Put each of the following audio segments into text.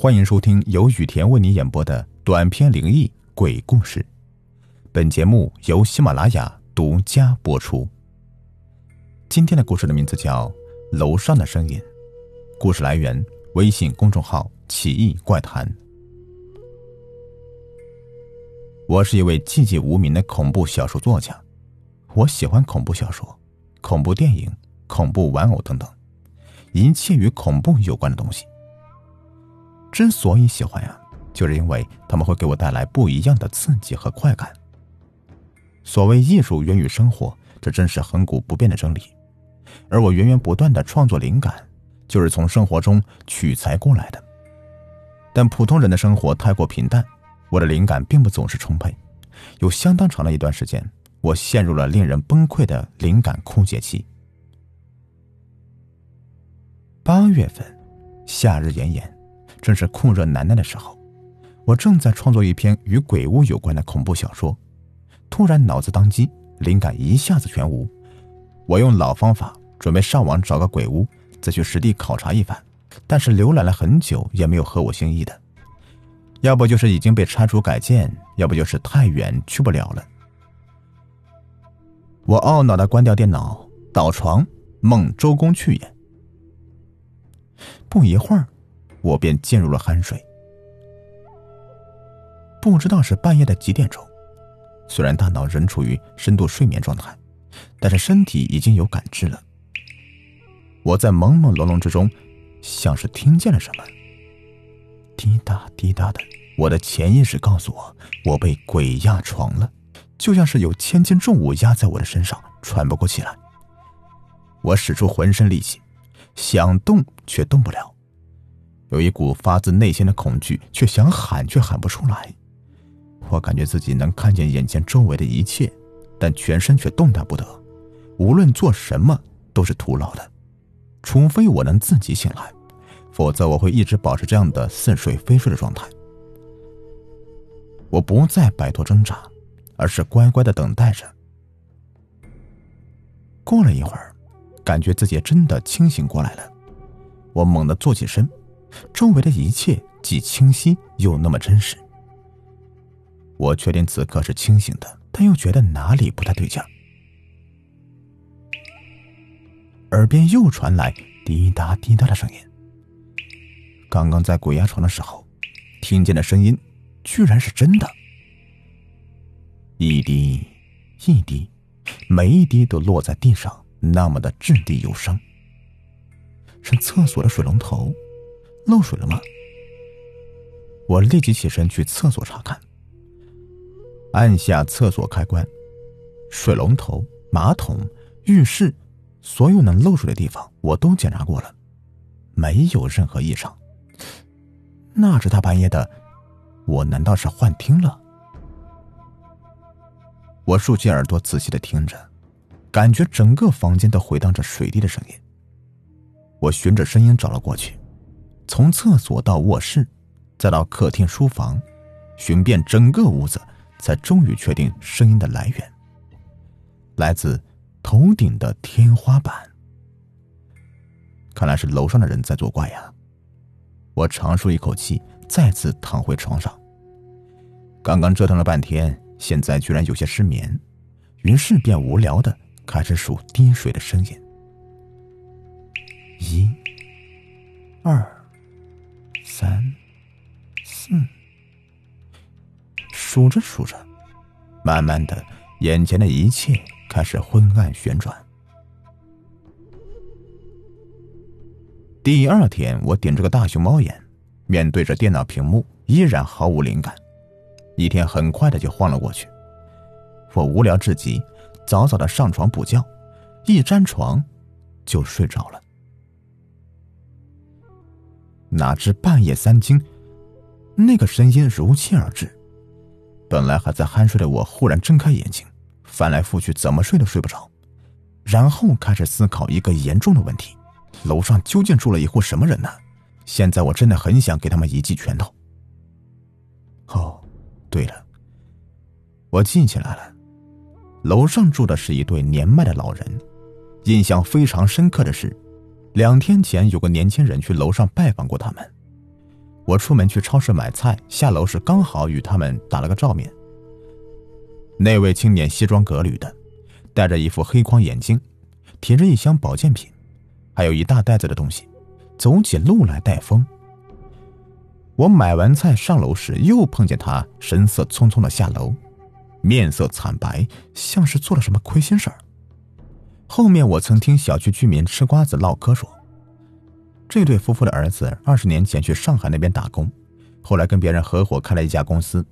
欢迎收听由雨田为你演播的短篇灵异鬼故事。本节目由喜马拉雅独家播出。今天的故事的名字叫《楼上的声音》，故事来源微信公众号“奇异怪谈”。我是一位寂寂无名的恐怖小说作家，我喜欢恐怖小说、恐怖电影、恐怖玩偶等等，一切与恐怖有关的东西。之所以喜欢呀，就是因为他们会给我带来不一样的刺激和快感。所谓艺术源于生活，这真是恒古不变的真理。而我源源不断的创作灵感，就是从生活中取材过来的。但普通人的生活太过平淡，我的灵感并不总是充沛。有相当长的一段时间，我陷入了令人崩溃的灵感枯竭期。八月份，夏日炎炎。正是酷热难耐的时候，我正在创作一篇与鬼屋有关的恐怖小说，突然脑子当机，灵感一下子全无。我用老方法，准备上网找个鬼屋，再去实地考察一番。但是浏览了很久，也没有合我心意的。要不就是已经被拆除改建，要不就是太远去不了了。我懊恼的关掉电脑，倒床梦周公去也。不一会儿。我便进入了酣睡，不知道是半夜的几点钟。虽然大脑仍处于深度睡眠状态，但是身体已经有感知了。我在朦朦胧胧之中，像是听见了什么，滴答滴答的。我的潜意识告诉我，我被鬼压床了，就像是有千斤重物压在我的身上，喘不过气来。我使出浑身力气，想动却动不了。有一股发自内心的恐惧，却想喊却喊不出来。我感觉自己能看见眼前周围的一切，但全身却动弹不得。无论做什么都是徒劳的，除非我能自己醒来，否则我会一直保持这样的似睡非睡的状态。我不再摆脱挣扎，而是乖乖的等待着。过了一会儿，感觉自己真的清醒过来了。我猛地坐起身。周围的一切既清晰又那么真实。我确定此刻是清醒的，但又觉得哪里不太对劲儿。耳边又传来滴答滴答的声音。刚刚在鬼压床的时候，听见的声音，居然是真的。一滴，一滴，每一滴都落在地上，那么的掷地有声。是厕所的水龙头。漏水了吗？我立即起身去厕所查看。按下厕所开关，水龙头、马桶、浴室，所有能漏水的地方我都检查过了，没有任何异常。那这大半夜的，我难道是幻听了？我竖起耳朵仔细的听着，感觉整个房间都回荡着水滴的声音。我循着声音找了过去。从厕所到卧室，再到客厅、书房，寻遍整个屋子，才终于确定声音的来源，来自头顶的天花板。看来是楼上的人在作怪呀！我长舒一口气，再次躺回床上。刚刚折腾了半天，现在居然有些失眠，于是便无聊的开始数滴水的声音：一、二。三、四，数着数着，慢慢的，眼前的一切开始昏暗旋转。第二天，我顶着个大熊猫眼，面对着电脑屏幕，依然毫无灵感。一天很快的就晃了过去，我无聊至极，早早的上床补觉，一沾床就睡着了。哪知半夜三更，那个声音如期而至。本来还在酣睡的我，忽然睁开眼睛，翻来覆去怎么睡都睡不着，然后开始思考一个严重的问题：楼上究竟住了一户什么人呢？现在我真的很想给他们一记拳头。哦，对了，我记起来了，楼上住的是一对年迈的老人。印象非常深刻的是。两天前，有个年轻人去楼上拜访过他们。我出门去超市买菜，下楼时刚好与他们打了个照面。那位青年西装革履的，戴着一副黑框眼镜，提着一箱保健品，还有一大袋子的东西，走起路来带风。我买完菜上楼时，又碰见他神色匆匆的下楼，面色惨白，像是做了什么亏心事儿。后面我曾听小区居民吃瓜子唠嗑说。这对夫妇的儿子二十年前去上海那边打工，后来跟别人合伙开了一家公司，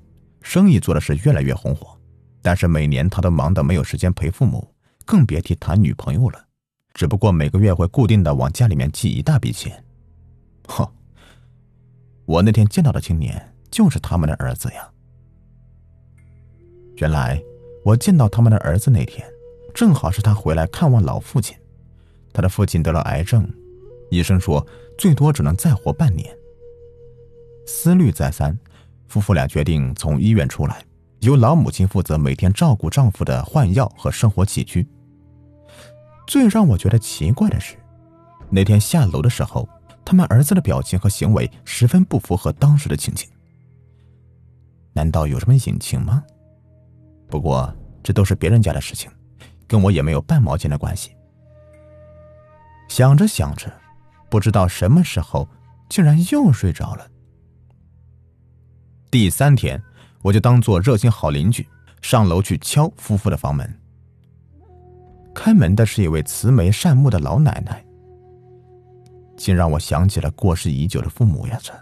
生意做的是越来越红火。但是每年他都忙得没有时间陪父母，更别提谈女朋友了。只不过每个月会固定的往家里面寄一大笔钱。哼，我那天见到的青年就是他们的儿子呀。原来我见到他们的儿子那天，正好是他回来看望老父亲，他的父亲得了癌症。医生说，最多只能再活半年。思虑再三，夫妇俩决定从医院出来，由老母亲负责每天照顾丈夫的换药和生活起居。最让我觉得奇怪的是，那天下楼的时候，他们儿子的表情和行为十分不符合当时的情景。难道有什么隐情吗？不过这都是别人家的事情，跟我也没有半毛钱的关系。想着想着。不知道什么时候，竟然又睡着了。第三天，我就当做热心好邻居，上楼去敲夫妇的房门。开门的是一位慈眉善目的老奶奶，竟让我想起了过世已久的父母呀！这，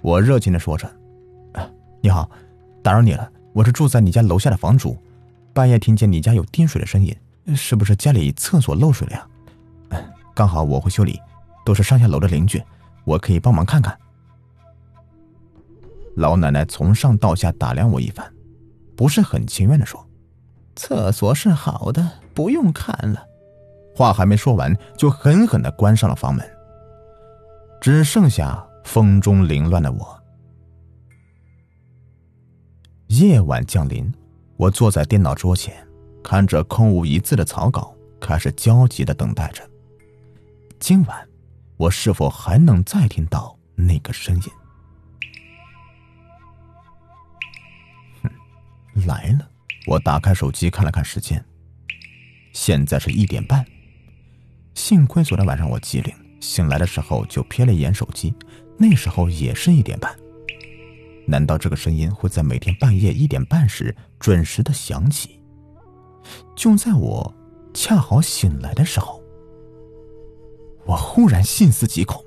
我热情的说着：“你好，打扰你了，我是住在你家楼下的房主，半夜听见你家有滴水的声音，是不是家里厕所漏水了呀？”刚好我会修理，都是上下楼的邻居，我可以帮忙看看。老奶奶从上到下打量我一番，不是很情愿的说：“厕所是好的，不用看了。”话还没说完，就狠狠的关上了房门，只剩下风中凌乱的我。夜晚降临，我坐在电脑桌前，看着空无一字的草稿，开始焦急的等待着。今晚，我是否还能再听到那个声音？哼，来了！我打开手机看了看时间，现在是一点半。幸亏昨天晚上我机灵，醒来的时候就瞥了一眼手机，那时候也是一点半。难道这个声音会在每天半夜一点半时准时的响起？就在我恰好醒来的时候。我忽然细思极恐，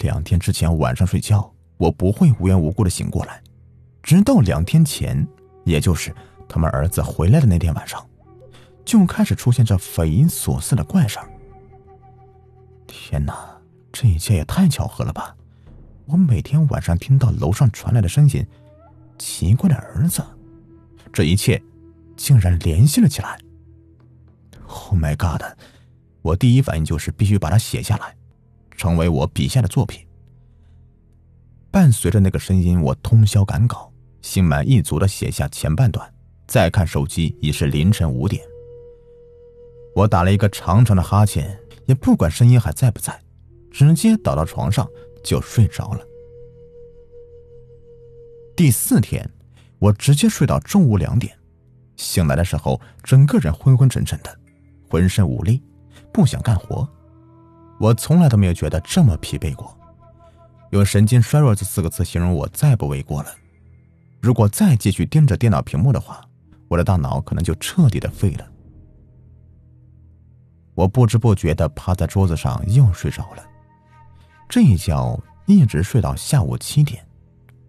两天之前晚上睡觉，我不会无缘无故的醒过来，直到两天前，也就是他们儿子回来的那天晚上，就开始出现这匪夷所思的怪事儿。天哪，这一切也太巧合了吧！我每天晚上听到楼上传来的声音，奇怪的儿子，这一切竟然联系了起来。Oh my god！我第一反应就是必须把它写下来，成为我笔下的作品。伴随着那个声音，我通宵赶稿，心满意足的写下前半段。再看手机，已是凌晨五点。我打了一个长长的哈欠，也不管声音还在不在，直接倒到床上就睡着了。第四天，我直接睡到中午两点，醒来的时候，整个人昏昏沉沉的，浑身无力。不想干活，我从来都没有觉得这么疲惫过。用“神经衰弱”这四个字形容我，再不为过了。如果再继续盯着电脑屏幕的话，我的大脑可能就彻底的废了。我不知不觉的趴在桌子上又睡着了，这一觉一直睡到下午七点，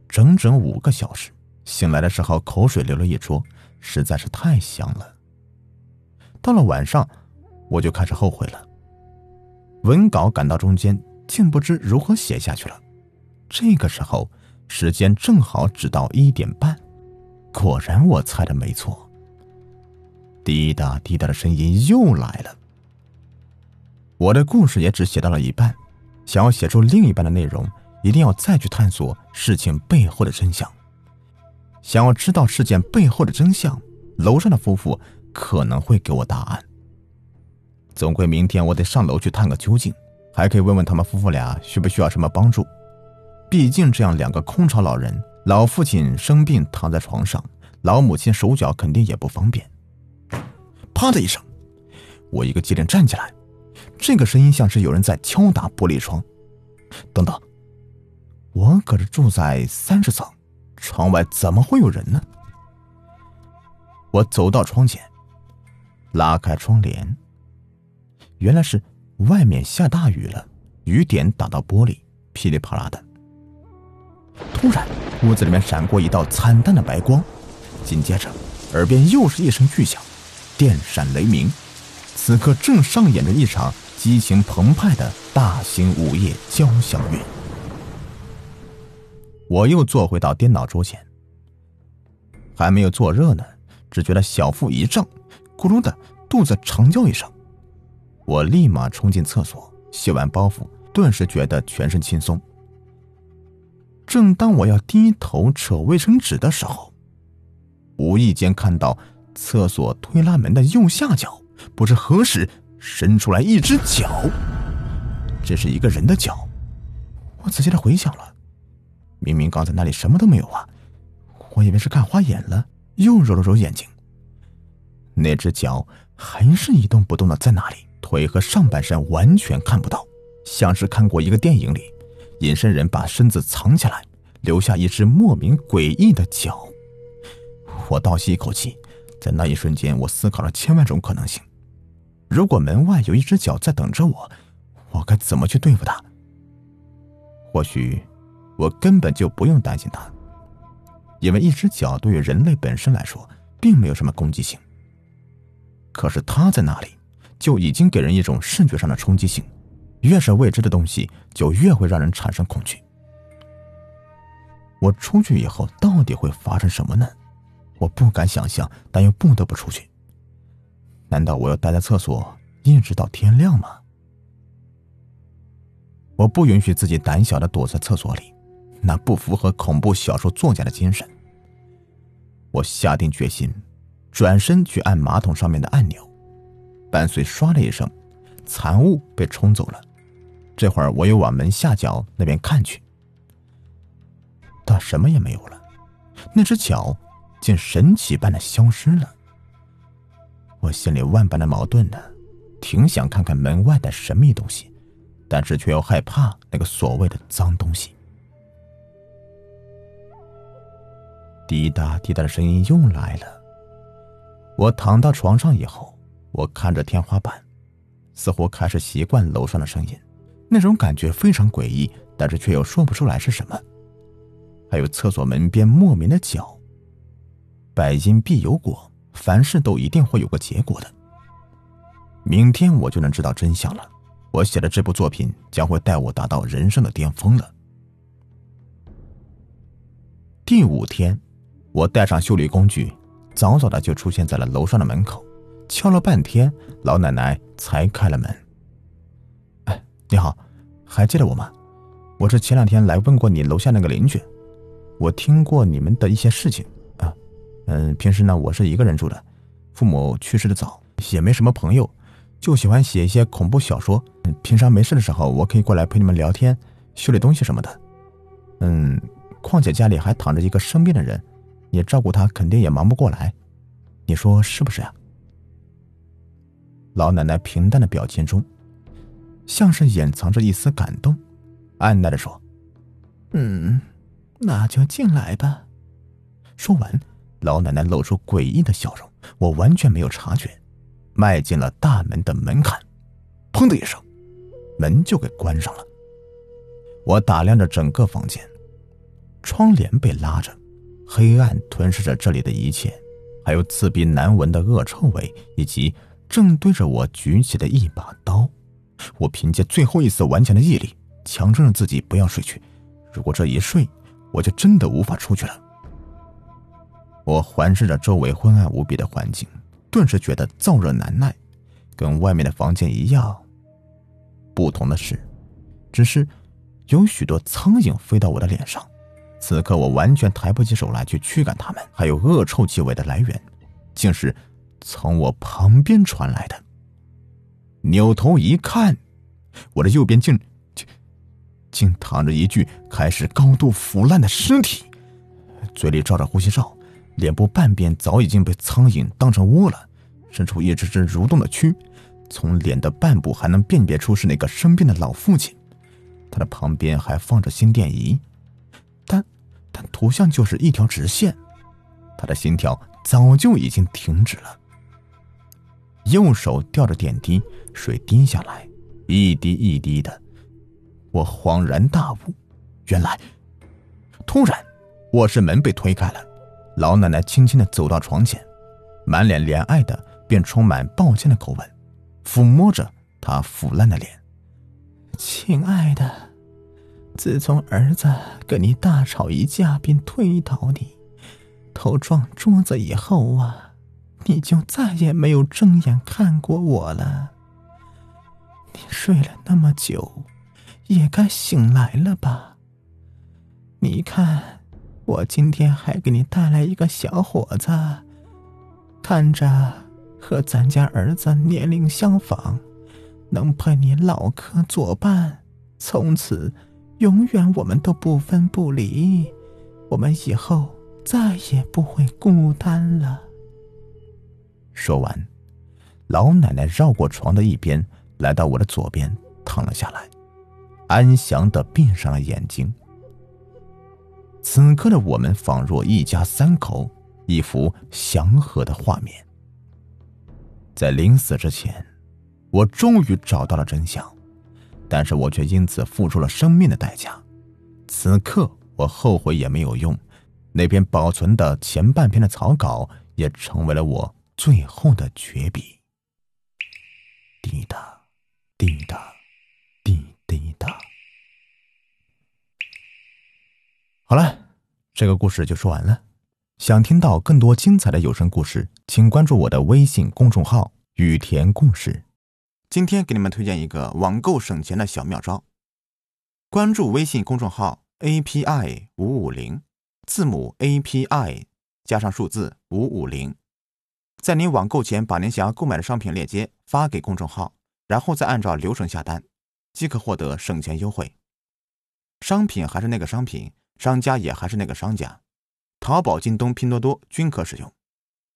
整整五个小时。醒来的时候口水流了一桌，实在是太香了。到了晚上。我就开始后悔了。文稿赶到中间，竟不知如何写下去了。这个时候，时间正好只到一点半。果然，我猜的没错。滴答滴答的声音又来了。我的故事也只写到了一半，想要写出另一半的内容，一定要再去探索事情背后的真相。想要知道事件背后的真相，楼上的夫妇可能会给我答案。总归明天我得上楼去探个究竟，还可以问问他们夫妇俩需不需要什么帮助。毕竟这样两个空巢老人，老父亲生病躺在床上，老母亲手脚肯定也不方便。啪的一声，我一个机灵站起来，这个声音像是有人在敲打玻璃窗。等等，我可是住在三十层，窗外怎么会有人呢？我走到窗前，拉开窗帘，原来是外面下大雨了，雨点打到玻璃，噼里啪啦的。突然，屋子里面闪过一道惨淡的白光，紧接着，耳边又是一声巨响，电闪雷鸣。此刻正上演着一场激情澎湃的大型午夜交响乐。我又坐回到电脑桌前，还没有坐热呢。只觉得小腹一胀，咕噜的肚子长叫一声，我立马冲进厕所，卸完包袱，顿时觉得全身轻松。正当我要低头扯卫生纸的时候，无意间看到厕所推拉门的右下角，不知何时伸出来一只脚，这是一个人的脚。我仔细的回想了，明明刚才那里什么都没有啊，我以为是看花眼了。又揉了揉眼睛，那只脚还是一动不动的在那里，腿和上半身完全看不到，像是看过一个电影里，隐身人把身子藏起来，留下一只莫名诡异的脚。我倒吸一口气，在那一瞬间，我思考了千万种可能性。如果门外有一只脚在等着我，我该怎么去对付它？或许，我根本就不用担心它。因为一只脚对于人类本身来说，并没有什么攻击性。可是它在那里，就已经给人一种视觉上的冲击性。越是未知的东西，就越会让人产生恐惧。我出去以后到底会发生什么呢？我不敢想象，但又不得不出去。难道我要待在厕所一直到天亮吗？我不允许自己胆小的躲在厕所里。那不符合恐怖小说作家的精神。我下定决心，转身去按马桶上面的按钮，伴随唰的一声，残物被冲走了。这会儿我又往门下角那边看去，但什么也没有了。那只脚竟神奇般的消失了。我心里万般的矛盾呢，挺想看看门外的神秘东西，但是却又害怕那个所谓的脏东西。滴答滴答的声音又来了。我躺到床上以后，我看着天花板，似乎开始习惯楼上的声音，那种感觉非常诡异，但是却又说不出来是什么。还有厕所门边莫名的脚。百因必有果，凡事都一定会有个结果的。明天我就能知道真相了。我写的这部作品将会带我达到人生的巅峰了。第五天。我带上修理工具，早早的就出现在了楼上的门口，敲了半天，老奶奶才开了门。哎，你好，还记得我吗？我是前两天来问过你楼下那个邻居，我听过你们的一些事情。嗯，平时呢我是一个人住的，父母去世的早，也没什么朋友，就喜欢写一些恐怖小说。平常没事的时候，我可以过来陪你们聊天、修理东西什么的。嗯，况且家里还躺着一个生病的人。你照顾他肯定也忙不过来，你说是不是呀？老奶奶平淡的表情中，像是掩藏着一丝感动，按耐的说：“嗯，那就进来吧。”说完，老奶奶露出诡异的笑容，我完全没有察觉，迈进了大门的门槛，砰的一声，门就给关上了。我打量着整个房间，窗帘被拉着。黑暗吞噬着这里的一切，还有刺鼻难闻的恶臭味，以及正对着我举起的一把刀。我凭借最后一丝顽强的毅力，强撑着自己不要睡去。如果这一睡，我就真的无法出去了。我环视着周围昏暗无比的环境，顿时觉得燥热难耐，跟外面的房间一样。不同的是，只是有许多苍蝇飞到我的脸上。此刻我完全抬不起手来去驱赶它们，还有恶臭气味的来源，竟是从我旁边传来的。扭头一看，我的右边竟竟竟躺着一具开始高度腐烂的尸体，嘴里罩着呼吸罩，脸部半边早已经被苍蝇当成窝了，伸出一只只蠕动的蛆，从脸的半部还能辨别出是那个生病的老父亲。他的旁边还放着心电仪，但但图像就是一条直线，他的心跳早就已经停止了。右手吊着点滴，水滴下来，一滴一滴的。我恍然大悟，原来……突然，卧室门被推开了，老奶奶轻轻的走到床前，满脸怜爱的，便充满抱歉的口吻，抚摸着她腐烂的脸：“亲爱的，自从儿子跟你大吵一架，并推倒你，头撞桌子以后啊。”你就再也没有正眼看过我了。你睡了那么久，也该醒来了吧？你看，我今天还给你带来一个小伙子，看着和咱家儿子年龄相仿，能陪你唠嗑作伴，从此永远我们都不分不离，我们以后再也不会孤单了。说完，老奶奶绕过床的一边，来到我的左边，躺了下来，安详的闭上了眼睛。此刻的我们仿若一家三口，一幅祥和的画面。在临死之前，我终于找到了真相，但是我却因此付出了生命的代价。此刻我后悔也没有用，那篇保存的前半篇的草稿也成为了我。最后的绝笔，滴答，滴答，滴滴答。好了，这个故事就说完了。想听到更多精彩的有声故事，请关注我的微信公众号“雨田故事”。今天给你们推荐一个网购省钱的小妙招：关注微信公众号 “API 五五零”，字母 “API” 加上数字“五五零”。在您网购前，把您想要购买的商品链接发给公众号，然后再按照流程下单，即可获得省钱优惠。商品还是那个商品，商家也还是那个商家，淘宝、京东、拼多多均可使用。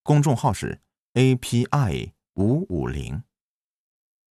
公众号是 API 五五零。